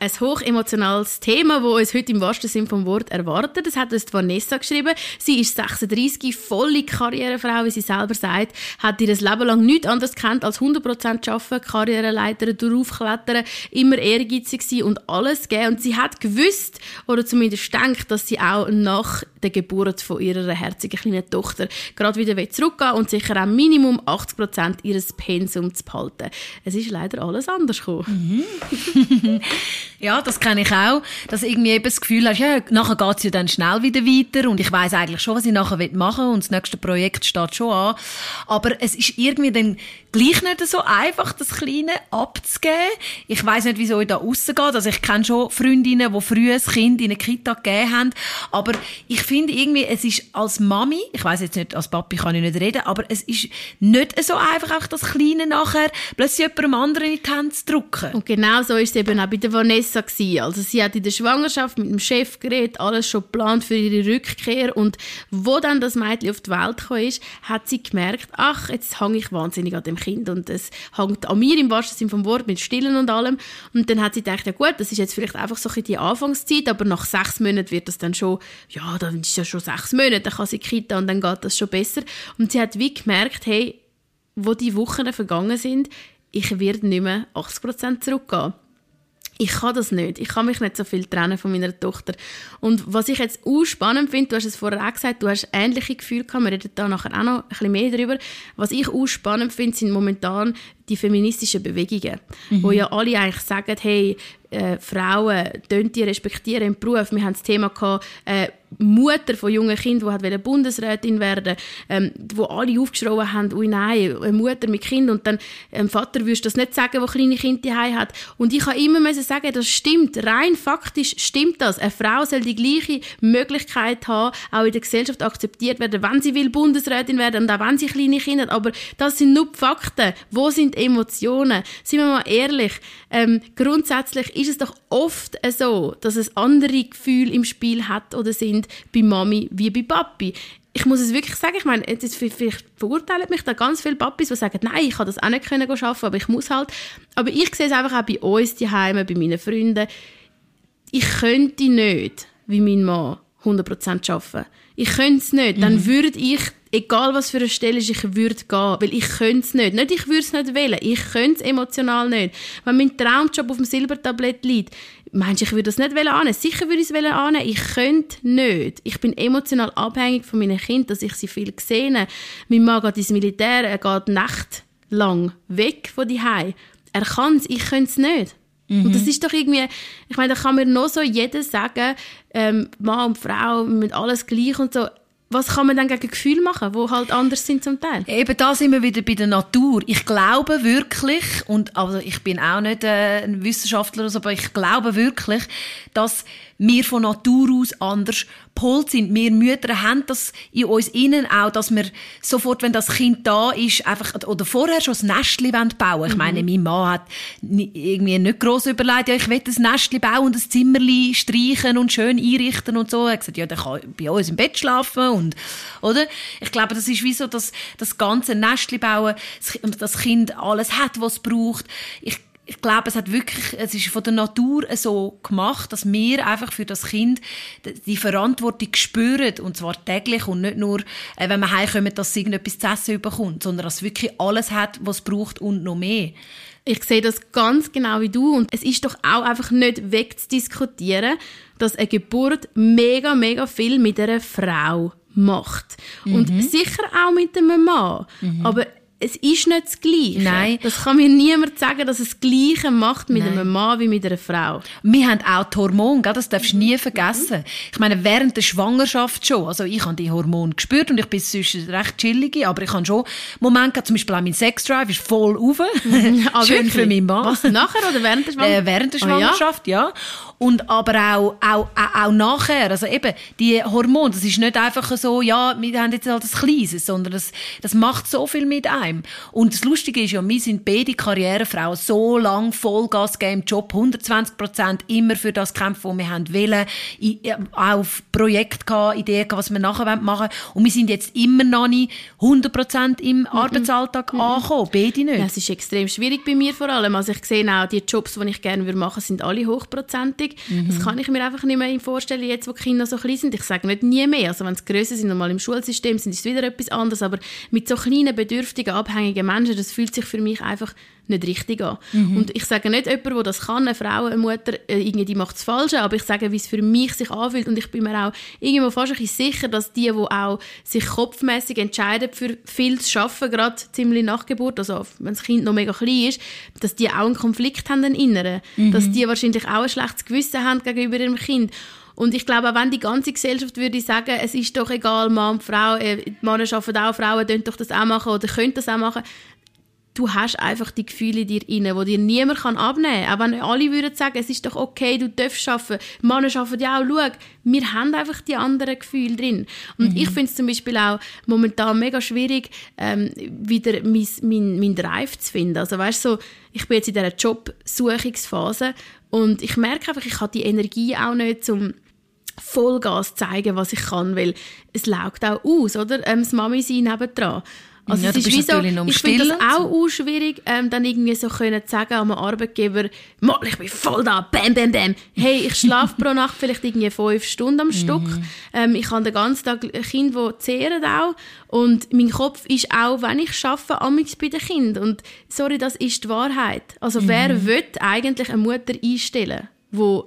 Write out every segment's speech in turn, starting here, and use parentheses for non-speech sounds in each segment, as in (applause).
ein hochemotionales Thema, das uns heute im wahrsten Sinne vom Wort erwartet. Das hat uns Vanessa geschrieben. Sie ist 36, volle Karrierefrau, wie sie selber sagt, hat ihr Leben lang nichts anderes kennt als 100% arbeiten, Karriereleiter, draufklettern, immer ehrgeizig sein und alles geben. Und sie hat gewusst, oder zumindest denkt, dass sie auch nach der Geburt von ihrer herzigen kleinen Tochter gerade wieder zurückgehen und sicher auch Minimum 80% ihres Pensums zu behalten. Es ist leider alles anders gekommen. Mhm. (laughs) Ja, das kenne ich auch, dass irgendwie eben das Gefühl hast, ja, nachher geht's ja dann schnell wieder weiter und ich weiß eigentlich schon, was ich nachher machen will und das nächste Projekt steht schon an. Aber es ist irgendwie dann gleich nicht so einfach, das Kleine abzugeben. Ich weiß nicht, wieso ich da rausgeht. Also ich kenne schon Freundinnen, die früher ein Kind in eine Kita gegeben haben. Aber ich finde irgendwie, es ist als Mami, ich weiß jetzt nicht, als Papi kann ich nicht reden, aber es ist nicht so einfach, auch das Kleine nachher plötzlich jemandem anderen in die Hände zu drücken. Und genau so ist es eben auch bei der Vanessa gewesen. Also sie hat in der Schwangerschaft mit dem Chef geredet, alles schon geplant für ihre Rückkehr und wo dann das Mädchen auf die Welt gekommen ist, hat sie gemerkt, ach, jetzt hänge ich wahnsinnig an dem Kind und es hängt an mir im wahrsten Sinne vom Wort mit Stillen und allem. Und dann hat sie gedacht, ja gut, das ist jetzt vielleicht einfach so ein die Anfangszeit, aber nach sechs Monaten wird das dann schon, ja, dann ist ja schon sechs Monate, dann kann sie Kita und dann geht das schon besser. Und sie hat wie gemerkt, hey, wo die Wochen vergangen sind, ich werde nicht mehr 80% zurückgehen ich kann das nicht. Ich kann mich nicht so viel trennen von meiner Tochter. Und was ich jetzt auch spannend finde, du hast es vorher auch gesagt, du hast ähnliche Gefühle gehabt, wir reden da nachher auch noch ein bisschen mehr darüber. Was ich auch spannend finde, sind momentan die feministischen Bewegungen, mhm. wo ja alle eigentlich sagen, hey, äh, Frauen, die respektieren im Beruf. Wir haben das Thema gehabt, äh, Mutter von jungen Kindern, die Bundesrätin werden ähm, wo alle aufgeschrien haben, ui nein, eine Mutter mit Kind und dann ähm, Vater würdest das nicht sagen, der kleine Kind daheim hat. Und ich habe immer müssen sagen, das stimmt, rein faktisch stimmt das. Eine Frau soll die gleiche Möglichkeit haben, auch in der Gesellschaft akzeptiert werden, wenn sie will Bundesrätin werden und auch wenn sie kleine Kinder hat. Aber das sind nur die Fakten. Wo sind Emotionen? Seien wir mal ehrlich, ähm, grundsätzlich ist es doch oft so, dass es andere Gefühle im Spiel hat oder sind bei Mami wie bei Papi. Ich muss es wirklich sagen, ich meine, jetzt vielleicht verurteilen mich da ganz viele Papis, die sagen, nein, ich kann das auch nicht können arbeiten, aber ich muss halt. Aber ich sehe es einfach auch bei uns die Heime, bei meinen Freunden. Ich könnte nicht, wie mein Mann, 100% arbeiten. Ich könnte es nicht. Dann mhm. würde ich egal was für eine Stelle ist, ich würde gehen, weil ich könnte es nicht. Nicht, ich würde es nicht wählen, ich könnte es emotional nicht. Wenn mein Traumjob auf dem Silbertablett liegt, meinst du, ich würde das nicht annehmen? Sicher würde ich es annehmen, ich könnte nicht. Ich bin emotional abhängig von meinen Kindern, dass ich sie viel sehe. Mein Mann geht ins Militär, er geht nächtelang weg von die Er kann es, ich könnte es nicht. Mhm. Und das ist doch irgendwie, ich meine, da kann mir noch so jeder sagen, ähm, Mann und Frau, mit alles gleich und so was kann man dann gegen Gefühle machen, die halt anders sind zum Teil? Eben da sind wir wieder bei der Natur. Ich glaube wirklich, und also ich bin auch nicht äh, ein Wissenschaftler, aber ich glaube wirklich, dass wir von Natur aus anders gepolt sind. Wir Mütter haben das in uns innen auch, dass wir sofort, wenn das Kind da ist, einfach, oder vorher schon ein Nestchen bauen wollen. Ich mhm. meine, mein Mann hat irgendwie nicht gross überlegt, ja, ich will ein Nestchen bauen und ein Zimmerli streichen und schön einrichten und so. Er hat gesagt, ja, der kann bei uns im Bett schlafen und, oder? Ich glaube, das ist wie so, dass das ganze Nestchen bauen, das Kind alles hat, was es braucht. Ich ich glaube, es hat wirklich, es ist von der Natur so gemacht, dass wir einfach für das Kind die Verantwortung spüren und zwar täglich und nicht nur, äh, wenn wir heimkommen, dass es irgendetwas zu essen bekommt, sondern dass es wirklich alles hat, was es braucht und noch mehr. Ich sehe das ganz genau wie du und es ist doch auch einfach nicht wegzudiskutieren, dass eine Geburt mega, mega viel mit einer Frau macht. Mhm. Und sicher auch mit einem Mann. Mhm. Aber es ist nicht das Gleiche. Nein. Das kann mir niemand sagen, dass es das Gleiche macht mit Nein. einem Mann wie mit einer Frau. Wir haben auch die Hormone, das darfst du nie vergessen. Ich meine, während der Schwangerschaft schon. Also ich habe die Hormone gespürt und ich bin sonst recht chillig, aber ich habe schon Momente, zum Beispiel auch mein Sexdrive ist voll auf. (laughs) ah, Schön für meinen Mann. Was, nachher oder während der Schwangerschaft? Äh, während der Schwangerschaft, oh, ja. ja. Und aber auch, auch, auch, auch nachher. Also eben, die Hormone, das ist nicht einfach so, ja, wir haben jetzt halt das Kleines, sondern das, das macht so viel mit einem. Und das Lustige ist ja, wir sind beide Karrierefrauen so lang Vollgas gegeben Job, 120 Prozent, immer für das kämpfen, was wir haben wollen, auf Projekt gehabt, Ideen gehabt, was wir nachher machen wollen. Und wir sind jetzt immer noch nicht 100 Prozent im mm -mm. Arbeitsalltag mm angekommen, beide nicht. Ja, es ist extrem schwierig bei mir vor allem. Also ich sehe auch, die Jobs, die ich gerne machen würde, sind alle hochprozentig Erwartung. Mhm. Das kann ich mir einfach nicht mehr vorstellen, jetzt wo die Kinder so klein sind. Ich sage nicht nie mehr. Also wenn sie grösser sind, normal im Schulsystem, sind es wieder etwas anderes. Aber mit so kleinen, bedürftigen, abhängigen Menschen, das fühlt sich für mich einfach nicht richtig an. Mhm. Und ich sage nicht jemand, der das kann, eine Frau, eine Mutter, äh, irgendwie macht es falsch, aber ich sage, wie es für mich sich anfühlt und ich bin mir auch irgendwo fast ein bisschen sicher, dass die, die auch sich kopfmäßig entscheiden, für viel zu arbeiten, gerade ziemlich nach Geburt, also wenn das Kind noch mega klein ist, dass die auch einen Konflikt haben, einen inneren. Mhm. Dass die wahrscheinlich auch ein schlechtes Gewissen haben gegenüber ihrem Kind. Und ich glaube, auch wenn die ganze Gesellschaft würde sagen, es ist doch egal, Mann Frau, äh, Männer arbeiten auch, Frauen können doch das auch machen oder können das auch machen, du hast einfach die Gefühle in dir inne, die dir niemand abnehmen kann. Auch wenn alle würden sagen, es ist doch okay, du darfst arbeiten, Männer arbeiten ja auch, schau, wir haben einfach die anderen Gefühle drin. Und mhm. ich finde es zum Beispiel auch momentan mega schwierig, ähm, wieder mein, mein, mein Drive zu finden. Also weißt so, ich bin jetzt in dieser Jobsuchungsphase und ich merke einfach, ich habe die Energie auch nicht, um Vollgas zeigen, was ich kann, weil es laugt auch aus, oder? Ähm, das Mami sein nebendran. Also ja, es ist wie so, ich finde das auch, auch schwierig, ähm, dann irgendwie so können zu sagen am Arbeitgeber, mal, ich bin voll da, bam, bam, bam. Hey, ich schlafe pro Nacht vielleicht irgendwie fünf Stunden am mhm. Stück. Ähm, ich habe den ganzen Tag Kinder, die zehren auch. Und mein Kopf ist auch, wenn ich arbeite, amigs bei den Kindern. Und sorry, das ist die Wahrheit. Also mhm. wer will eigentlich eine Mutter einstellen, wo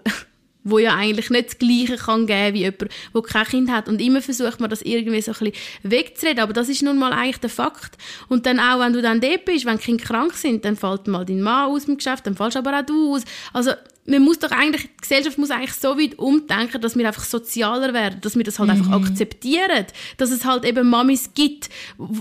wo ja eigentlich nicht das Gleiche kann geben wie jemand, der kein Kind hat. Und immer versucht man, das irgendwie so ein bisschen wegzureden. Aber das ist nun mal eigentlich der Fakt. Und dann auch, wenn du dann dort bist, wenn Kinder krank sind, dann fällt mal dein Mann aus dem Geschäft, dann fällst aber auch du aus. Also, man muss doch eigentlich, die Gesellschaft muss eigentlich so weit umdenken, dass wir einfach sozialer werden, dass wir das halt mhm. einfach akzeptieren, dass es halt eben Mamis gibt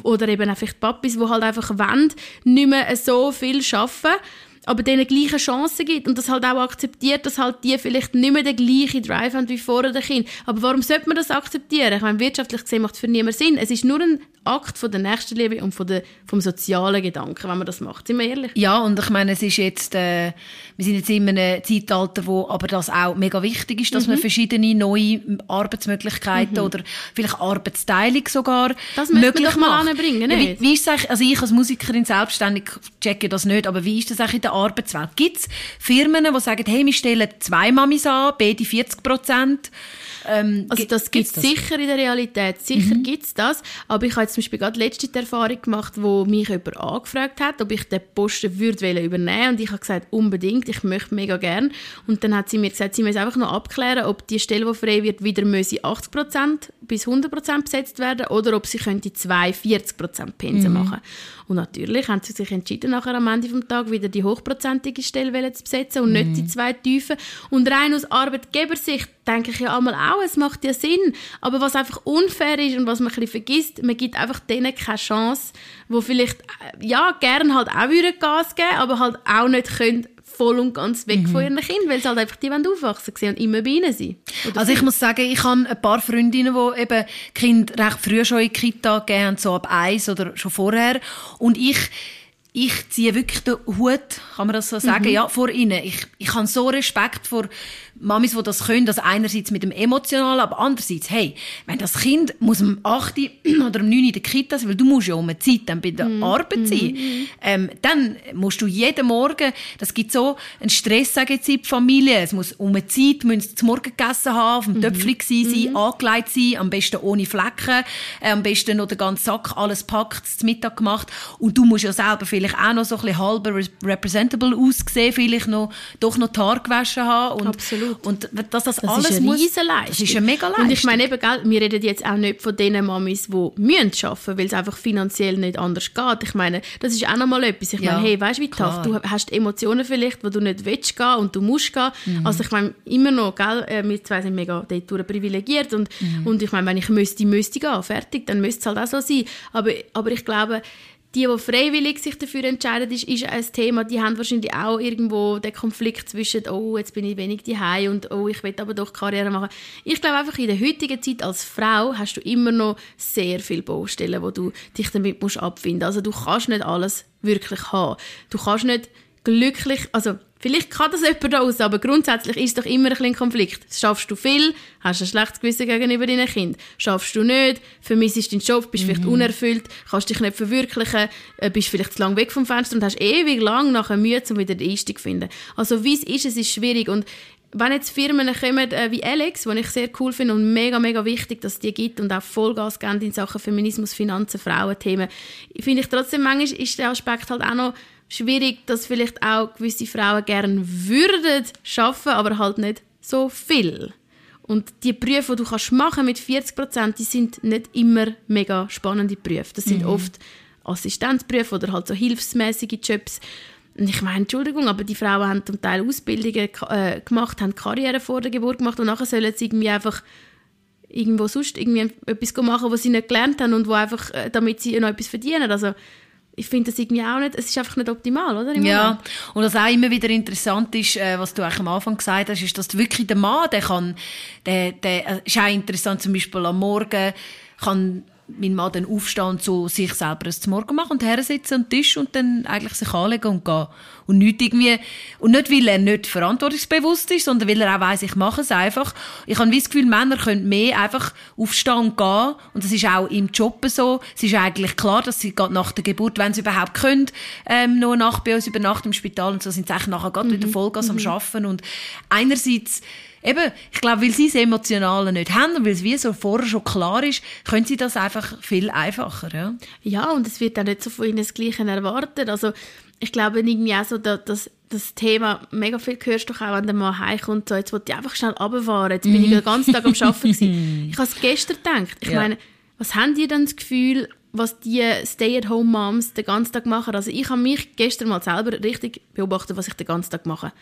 oder eben einfach Papis, die halt einfach wollen, nicht mehr so viel arbeiten aber denen gleiche Chancen gibt und das halt auch akzeptiert, dass halt die vielleicht nicht mehr den gleichen Drive haben wie vorher der Kind. Aber warum sollte man das akzeptieren? Ich meine, wirtschaftlich gesehen macht es für niemanden Sinn. Es ist nur ein Akt von der Nächstenliebe und von der, vom sozialen Gedanken, wenn man das macht. Sind wir ehrlich? Ja, und ich meine, es ist jetzt, äh, wir sind jetzt in einem Zeitalter, wo aber das auch mega wichtig ist, dass mhm. man verschiedene neue Arbeitsmöglichkeiten mhm. oder vielleicht Arbeitsteilung sogar das möglich man mal anbringen? Ja, wie, wie ist das also ich als Musikerin selbstständig checke das nicht, aber wie ist das eigentlich in der Arbeitswelt? Gibt es Firmen, die sagen, hey, wir stellen zwei Mamis an, beide 40 Prozent? Ähm, also das gibt es sicher in der Realität, sicher mhm. gibt es das, aber ich habe jetzt zum Beispiel gerade letzte die Erfahrung gemacht, wo mich jemand angefragt hat, ob ich den Posten würde übernehmen und ich habe gesagt, unbedingt, ich möchte mega gern und dann hat sie mir gesagt, sie müssen einfach noch abklären, ob die Stelle, die frei wird, wieder 80% bis 100% besetzt werden oder ob sie könnte zwei 40% Pensen mhm. machen und natürlich haben sie sich entschieden, nachher am Ende des Tages wieder die hochprozentige Stelle zu besetzen und mhm. nicht die zwei tiefen. Und rein aus Arbeitgebersicht denke ich ja einmal auch, es macht ja Sinn. Aber was einfach unfair ist und was man ein bisschen vergisst, man gibt einfach denen keine Chance, wo vielleicht, äh, ja, gerne halt auch Gas geben, aber halt auch nicht können voll und ganz weg mhm. von ihren Kindern, weil sie halt einfach die wollen aufwachsen und immer bei ihnen sein. also ich muss sagen, ich habe ein paar Freundinnen, die eben Kind recht früh schon in die Kita gegeben so ab eins oder schon vorher. Und ich ich ziehe wirklich den Hut, kann man das so sagen, mhm. ja, vor ihnen. Ich, ich habe so Respekt vor Mamis, die das können, das einerseits mit dem Emotionalen, aber andererseits, hey, wenn das Kind muss um 8 (clears throat) oder um 9 in der Kita sein, weil du musst ja um eine Zeit dann bei der mm. Arbeit sein, mm. ähm, dann musst du jeden Morgen, das gibt so einen Stress, sage ich jetzt, in die Familie, es muss um eine Zeit, müssen zum Morgen gegessen haben, auf dem mm. Töpfchen sein, mm. angelegt sein, am besten ohne Flecken, äh, am besten noch den ganzen Sack, alles packt, zum Mittag gemacht und du musst ja selber vielleicht auch noch so ein bisschen halber representable aussehen, vielleicht noch, doch noch die Haare gewaschen haben und Absolut. Und dass das, das alles ist eine muss, Das ist eine mega Leistung. Und ich meine eben, gell, wir reden jetzt auch nicht von den Mamis, die müssen arbeiten, weil es einfach finanziell nicht anders geht. Ich meine, das ist auch nochmal etwas. Ich ja, meine, hey, weißt du, wie tough, du hast Emotionen vielleicht, wo du nicht willst gehen und du musst gehen. Mhm. Also ich meine, immer noch, gell, äh, wir zwei sind mega dort privilegiert und, mhm. und ich meine, wenn ich müsste, müsste gehen, fertig, dann müsste es halt auch so sein. Aber, aber ich glaube, die, die freiwillig sich dafür entscheiden, ist, ist ein Thema. Die haben wahrscheinlich auch irgendwo den Konflikt zwischen, oh, jetzt bin ich wenig daheim und oh, ich will aber doch Karriere machen. Ich glaube einfach, in der heutigen Zeit als Frau hast du immer noch sehr viele Baustellen, wo du dich damit musst abfinden. Also du kannst nicht alles wirklich haben. Du kannst nicht glücklich, also vielleicht kann das jemand aus, aber grundsätzlich ist es doch immer ein bisschen Konflikt. Schaffst du viel, hast du ein schlechtes Gewissen gegenüber deinen Kind. Schaffst du nicht, vermissest deinen Job, bist mhm. vielleicht unerfüllt, kannst dich nicht verwirklichen, äh, bist vielleicht zu lange weg vom Fenster und hast ewig lang nachher Mühe, um wieder den Einstieg zu finden. Also wie es ist, es ist schwierig und wenn jetzt Firmen kommen äh, wie Alex, die ich sehr cool finde und mega, mega wichtig, dass es die gibt und auch Vollgas geben in Sachen Feminismus, Finanzen, Frauenthemen, finde ich trotzdem, manchmal ist der Aspekt halt auch noch schwierig, dass vielleicht auch gewisse Frauen gerne würden schaffen, aber halt nicht so viel. Und die Berufe, die du kannst machen mit 40 Prozent, die sind nicht immer mega spannende Berufe. Das sind mhm. oft Assistenzberufe oder halt so hilfsmäßige Jobs. Und ich meine, Entschuldigung, aber die Frauen haben zum Teil Ausbildungen äh, gemacht, haben Karriere vor der Geburt gemacht und nachher sollen sie irgendwie einfach irgendwo sonst irgendwie etwas machen, was sie nicht gelernt haben und wo einfach, äh, damit sie noch etwas verdienen. Also ich finde das irgendwie auch nicht, es ist einfach nicht optimal, oder? ja, und was auch immer wieder interessant ist, äh, was du eigentlich am Anfang gesagt hast, ist, dass wirklich der Mann, der kann, der, der äh, ist auch interessant, zum Beispiel am Morgen kann mein Mann dann aufstehen und so sich selber ein Morgen machen und hersitzen am Tisch und dann eigentlich sich anlegen und gehen. Und nicht irgendwie, und nicht, weil er nicht verantwortungsbewusst ist, sondern weil er auch weiss, ich mache es einfach. Ich habe das Gefühl, Männer können mehr einfach aufstehen und gehen. Und das ist auch im Job so. Es ist eigentlich klar, dass sie gerade nach der Geburt, wenn sie überhaupt können, ähm, noch eine Nacht bei uns übernachten im Spital und so, sind sie eigentlich nachher gerade mhm. wieder Vollgas mhm. am Arbeiten. Und einerseits, eben, ich glaube, weil sie das Emotionale nicht haben und weil es wie so vorher schon klar ist, können sie das einfach viel einfacher, ja. Ja, und es wird auch nicht so von ihnen das Gleiche erwartet. Also, ich glaube irgendwie auch so, dass das Thema, mega viel hörst du auch, wenn der Mann heimkommt, so, jetzt wollte ich einfach schnell runterfahren, jetzt bin ich (laughs) den ganzen Tag am Arbeiten gewesen. Ich habe es gestern gedacht. Ich ja. meine, was haben die dann das Gefühl, was die Stay-at-home-Moms den ganzen Tag machen? Also ich habe mich gestern mal selber richtig beobachtet, was ich den ganzen Tag mache.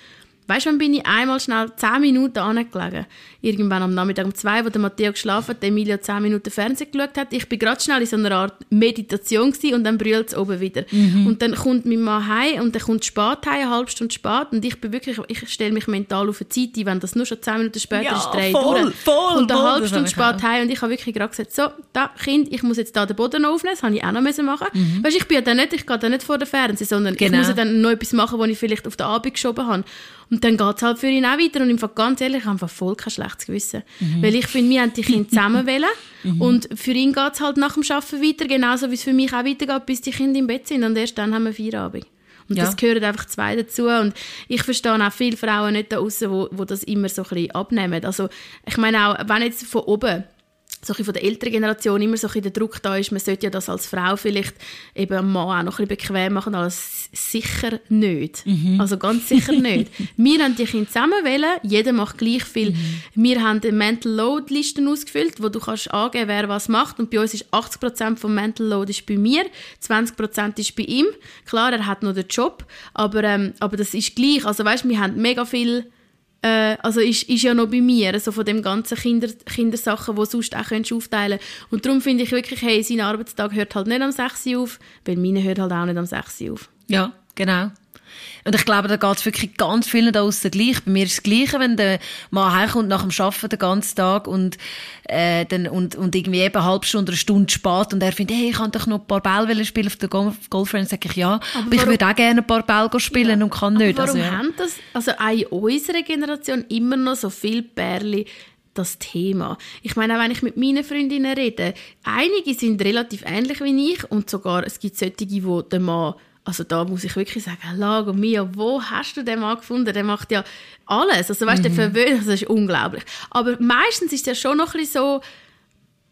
Weißt du, wann bin ich einmal schnell 10 Minuten angelegen? Irgendwann am Nachmittag um zwei, wo der Matteo geschlafen hat, der Emilia 10 Minuten Fernsehen geschaut hat. Ich bin gerade schnell in so einer Art Meditation gewesen, und dann brüllt es oben wieder. Mhm. Und dann kommt mein Mann heim und dann kommt spät heim, eine halbe Stunde spät und ich bin wirklich, ich stelle mich mental auf eine Zeit ein, wenn das nur schon 10 Minuten später ja, ist, drehe voll, durch. Voll, und eine halbe Stunde spät heim und ich habe wirklich gerade gesagt, so, da, Kind, ich muss jetzt da den Boden aufnehmen, das habe ich auch noch machen mhm. Weißt, ich bin ja dann nicht, ich gehe dann nicht vor der Fernsehen, sondern genau. ich muss ja dann noch etwas machen, was ich vielleicht auf den Abend geschoben habe. Und dann geht es halt für ihn auch weiter. Und im Fall ganz ehrlich, ich habe einfach voll kein schlechtes Gewissen. Mhm. Weil ich finde, wir haben die Kinder (laughs) zusammen wollen. Mhm. Und für ihn geht es halt nach dem Arbeiten weiter, genauso wie es für mich auch weitergeht, bis die Kinder im Bett sind. Und erst dann haben wir Feierabend. Und ja. das gehört einfach zwei dazu. Und ich verstehe auch viele Frauen nicht da draußen, wo, wo das immer so ein bisschen abnehmen. Also, ich meine auch, wenn jetzt von oben so von der älteren Generation immer so ein der Druck da ist, man sollte ja das als Frau vielleicht eben am Mann auch noch ein bisschen bequem machen, als sicher nicht. Mhm. Also ganz sicher nicht. (laughs) wir haben die Kinder zusammen wählen, jeder macht gleich viel. Mhm. Wir haben Mental Load Listen ausgefüllt, wo du kannst angeben, wer was macht und bei uns ist 80% vom Mental Load ist bei mir, 20% ist bei ihm. Klar, er hat noch den Job, aber, ähm, aber das ist gleich. Also weißt, wir haben mega viel äh, also ist, ist ja noch bei mir, so von dem ganzen Kinder, Kindersachen, die sonst auch könntest aufteilen Und darum finde ich wirklich, hey, sein Arbeitstag hört halt nicht am 6 Uhr auf, weil meine hört halt auch nicht am 6 Uhr auf. Ja, genau. Und ich glaube, da geht es wirklich ganz vielen da außen gleich. Bei mir ist das Gleiche, wenn der Mann heimkommt nach dem Arbeiten den ganzen Tag und, äh, dann, und, und irgendwie eben eine halbe Stunde, eine Stunde spät und er findet, hey, ich kann doch noch ein paar Bälle spielen auf der Golfrunde. sage ich, ja, aber, aber ich würde auch gerne ein paar Bälle spielen ja. und kann nicht. warum also, ja. haben das, also auch in unserer Generation immer noch so viele Bärli das Thema. Ich meine, auch wenn ich mit meinen Freundinnen rede, einige sind relativ ähnlich wie ich und sogar es gibt solche, die der Mann also da muss ich wirklich sagen, Lago Mio, wo hast du den Mann gefunden? Der macht ja alles. Also weißt, mhm. der verwöhnt, also, das ist unglaublich. Aber meistens ist es ja schon noch ein bisschen so,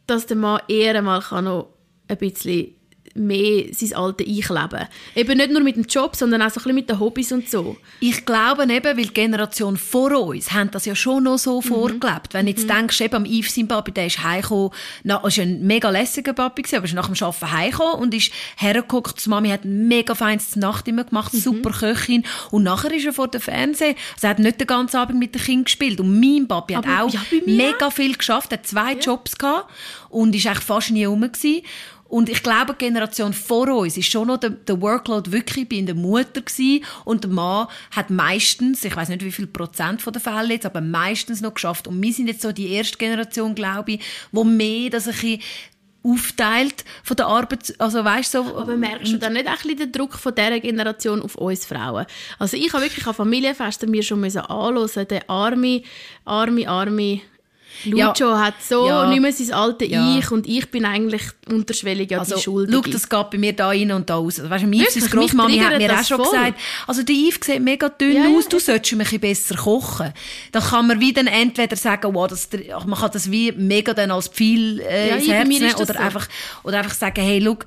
dass der Mann eher mal kann noch ein bisschen mehr sein Alter einkleben. Eben nicht nur mit dem Job, sondern auch so ein bisschen mit den Hobbys und so. Ich glaube eben, weil die Generation vor uns haben das ja schon noch so mhm. vorgelebt. Wenn du jetzt mhm. denkst, eben am Yves, sein Papi, der ist heimgekommen, ist ein mega lässiger Papi aber ist nach dem Arbeiten heimgekommen und ist hergeguckt, die Mami hat mega feines Nacht immer gemacht, mhm. super Köchin und nachher ist er vor dem Fernsehen, also er hat nicht den ganzen Abend mit den Kindern gespielt und mein Papi aber, hat auch ja, mega viel geschafft, hat zwei ja. Jobs gehabt und ist eigentlich fast nie rum gewesen. Und ich glaube, die Generation vor uns ist schon noch der, der Workload wirklich bei der Mutter gewesen. Und der Mann hat meistens, ich weiß nicht wie viel Prozent von der Fälle jetzt, aber meistens noch geschafft. Und wir sind jetzt so die erste Generation, glaube ich, wo mehr das ein bisschen aufteilt von der Arbeit, also weißt so. Aber merkst du dann nicht bisschen den Druck von dieser Generation auf uns Frauen? Also ich habe wirklich an Familienfesten mir schon anhören, der arme, arme, arme Lucio ja. hat so ja. nicht mehr sein alte ja. Ich und ich bin eigentlich unterschwellig ja also, die Schuld. Schau, das geht bei mir da rein und da raus. Weißt du, Yves' Grossmami hat mir auch schon voll. gesagt, also der Yves sieht mega dünn ja, aus, du solltest ein bisschen besser kochen. Dann kann man wie dann entweder sagen, wow, das, man kann das wie mega dann als Pfeil äh, ins Herz nehmen oder, so. einfach, oder einfach sagen, hey, schau,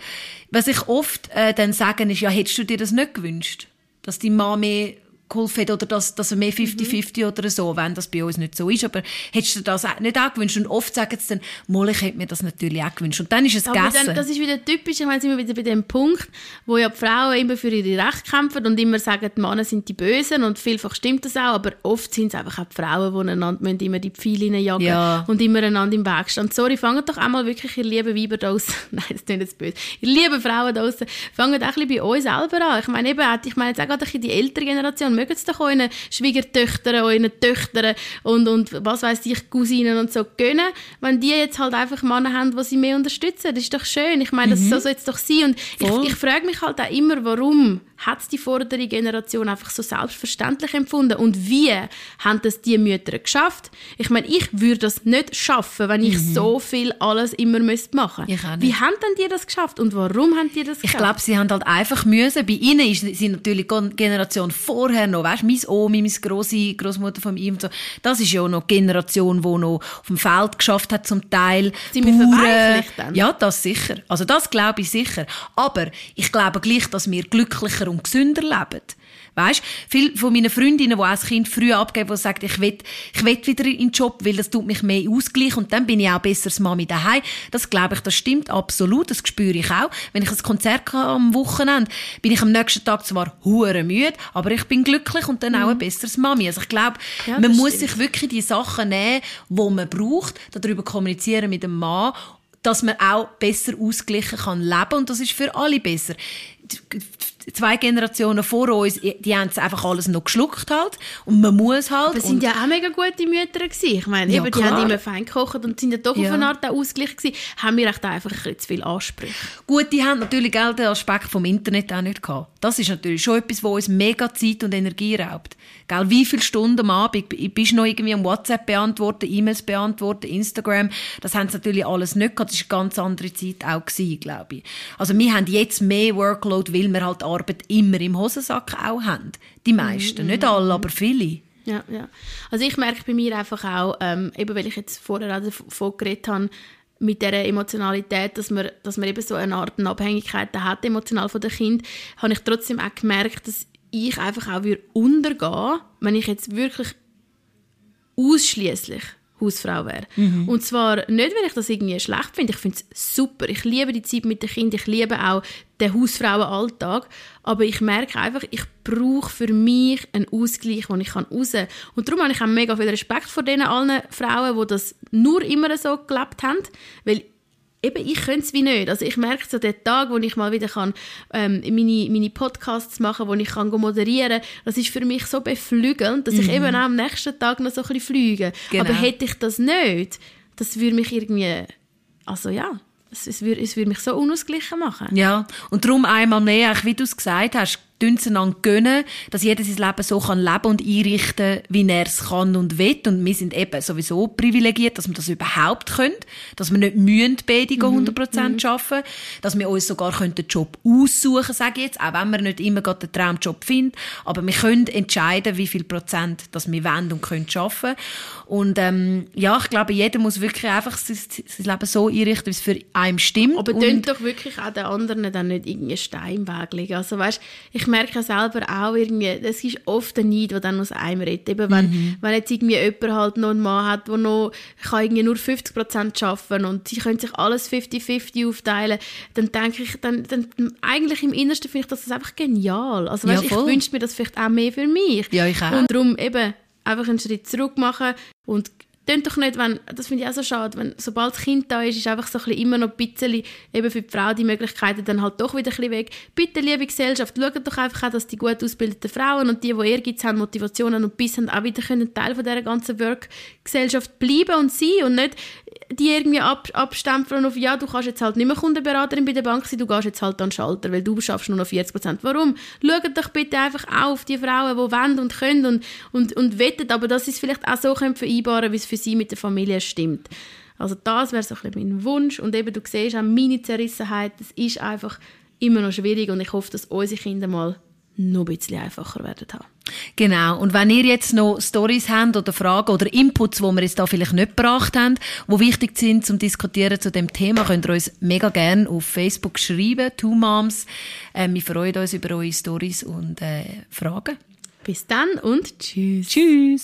was ich oft äh, dann sagen ist, ja, hättest du dir das nicht gewünscht? Dass die Mama mehr geholfen hat oder dass, dass er mehr 50-50 mhm. oder so, wenn das bei uns nicht so ist. Aber hättest du das nicht auch gewünscht? Und oft sagen sie dann, mal, ich hätte mir das natürlich auch gewünscht. Und dann ist es aber gegessen. Dann, das ist wieder typisch, ich meine, sind wir wieder bei dem Punkt, wo ja die Frauen immer für ihre Rechte kämpfen und immer sagen, die Männer sind die Bösen und vielfach stimmt das auch, aber oft sind es einfach auch die Frauen, die einander immer die Pfeile jagen ja. und immer einander im Weg stehen. Sorry, fangt doch einmal wirklich, ihr lieben Weiber da draussen, (laughs) nein, das klingt jetzt böse, ihr lieben Frauen da draussen, fangt auch ein bisschen bei uns selber an. Ich meine, eben, ich meine jetzt auch gerade die ältere Generation, mögen es doch auch Schwiegertöchter, euren Töchtern und, und was weiß ich, Cousinen und so gönnen, wenn die jetzt halt einfach Männer haben, die sie mehr unterstützen. Das ist doch schön. Ich meine, das mhm. soll so jetzt doch sein. Und ich, ich frage mich halt auch immer, warum hat die vordere Generation einfach so selbstverständlich empfunden und wie haben das die Mütter geschafft? Ich meine, ich würde das nicht schaffen, wenn ich mhm. so viel alles immer müsste machen. Ich Wie haben denn die das geschafft und warum haben die das geschafft? Ich glaube, sie haben halt einfach müssen. Bei ihnen ist sie natürlich die Generation vorher noch, weißt, mein Omi, meine große Großmutter von ihm, so. Das ist ja noch die Generation, die noch auf dem Feld geschafft hat zum Teil. Sind wir verweichlicht dann? Ja, das sicher. Also das glaube ich sicher. Aber ich glaube gleich, dass wir glücklicher und gesünder leben. Weißt, viele von meinen Freundinnen, die auch das Kind früh abgeben, die sagen, ich will, ich will wieder in den Job, weil das tut mich mehr ausgleichen und dann bin ich auch besser als Mami daheim. Das glaube ich, das stimmt absolut, das spüre ich auch. Wenn ich ein Konzert habe am Wochenende, bin ich am nächsten Tag zwar hure müde, aber ich bin glücklich und dann mhm. auch ein besseres Mami. Also ich glaube, ja, man muss stimmt. sich wirklich die Sachen nehmen, die man braucht, darüber kommunizieren mit dem Mann dass man auch besser ausgeglichen kann leben und das ist für alle besser zwei Generationen vor uns, die haben es einfach alles noch geschluckt halt. Und man muss halt. Das sind ja auch mega gute Mütter gewesen. Ich meine, ja, eben, die haben immer fein gekocht und sind ja doch ja. auf eine Art auch ausgeglichen gewesen. Haben wir echt einfach ein zu viel Ansprüche. Gut, die haben natürlich auch den Aspekt vom Internet auch nicht gehabt. Das ist natürlich schon etwas, was uns mega Zeit und Energie raubt. Gell, wie viele Stunden am Abend bist du noch irgendwie am WhatsApp beantworten, E-Mails beantworten, Instagram? Das haben sie natürlich alles nicht gehabt. Das war eine ganz andere Zeit auch gewesen, glaube ich. Also wir haben jetzt mehr Workload, weil wir halt Arbeit immer im Hosensack auch haben. Die meisten, -hmm. nicht alle, aber viele. Ja, ja. Also ich merke bei mir einfach auch, ähm, eben weil ich jetzt vorher auch davon geredet habe, mit der Emotionalität, dass man, dass man eben so eine Art Abhängigkeit hat, emotional von dem Kind, habe ich trotzdem auch gemerkt, dass ich einfach auch untergehen wenn ich jetzt wirklich ausschließlich Hausfrau wäre. Mhm. Und zwar nicht, weil ich das irgendwie schlecht finde. Ich finde es super. Ich liebe die Zeit mit den Kindern. Ich liebe auch den Hausfrauenalltag. Aber ich merke einfach, ich brauche für mich einen Ausgleich, wo ich raus kann. Und darum habe ich auch mega viel Respekt vor den allen Frauen, die das nur immer so gelebt haben. Weil eben, ich könnte es wie nicht. Also ich merke so den Tag, wo ich mal wieder kann, ähm, meine, meine Podcasts machen wo ich kann moderieren kann, das ist für mich so beflügelnd, dass mhm. ich eben auch am nächsten Tag noch so ein bisschen fliege. Genau. Aber hätte ich das nicht, das würde mich irgendwie, also ja, es, es, würde, es würde mich so unausgeglichen machen. Ja, und darum einmal mehr, wie du es gesagt hast, einander gönnen, dass jeder sein Leben so kann leben und einrichten, wie er es kann und will. Und wir sind eben sowieso privilegiert, dass wir das überhaupt können, dass wir nicht mühen, beide mhm. 100% mhm. arbeiten, dass wir uns sogar den Job aussuchen, sage ich jetzt, auch wenn wir nicht immer gerade den Traumjob finden, aber wir können entscheiden, wie viel Prozent das wir wollen und können arbeiten. Und ähm, ja, ich glaube, jeder muss wirklich einfach sein, sein Leben so einrichten, wie es für einen stimmt. Aber und doch wirklich auch den anderen dann nicht irgendeinen Stein im Weg legen. Also weißt, ich merke selber auch irgendwie, es ist oft ein Neid, der dann aus einem redet. Eben wenn, mhm. wenn jetzt irgendwie jemand halt noch einen Mann hat, der noch kann irgendwie nur 50 Prozent arbeiten und sie können sich alles 50-50 aufteilen, dann denke ich, dann, dann eigentlich im Innersten finde ich das einfach genial. Also weißt, ja, ich wünsche mir das vielleicht auch mehr für mich. Ja, ich auch. Und darum eben einfach einen Schritt zurück machen und tönt doch nicht, wenn, das finde ich auch so schade, wenn, sobald das Kind da ist, ist einfach so ein bisschen immer noch ein bisschen, eben für die Frau die Möglichkeiten dann halt doch wieder ein bisschen weg. Bitte, liebe Gesellschaft, schaut doch einfach auch, dass die gut ausgebildeten Frauen und die, die Ehrgeiz haben, Motivationen und Biss haben, auch wieder können Teil von dieser ganzen Work-Gesellschaft bleiben und sein und nicht die irgendwie ab, abstempeln auf, ja, du kannst jetzt halt nicht mehr Kundenberaterin bei der Bank sein, du gehst jetzt halt an den Schalter, weil du schaffst nur noch 40 Prozent. Warum? Schaut doch bitte einfach auch auf die Frauen, die wollen und können und, und, und wettet, aber dass sie es vielleicht auch so können vereinbaren wie es für sie mit der Familie stimmt. Also das wäre so ein bisschen mein Wunsch und eben, du siehst auch meine Zerrissenheit, das ist einfach immer noch schwierig und ich hoffe, dass unsere Kinder mal noch ein bisschen einfacher werden haben. Genau. Und wenn ihr jetzt noch Stories habt oder Fragen oder Inputs, wo wir jetzt da vielleicht nicht gebracht haben, wo wichtig sind zum Diskutieren zu dem Thema, könnt ihr uns mega gerne auf Facebook schreiben, Two Moms. Äh, wir freuen uns über eure Stories und äh, Fragen. Bis dann und tschüss. Tschüss.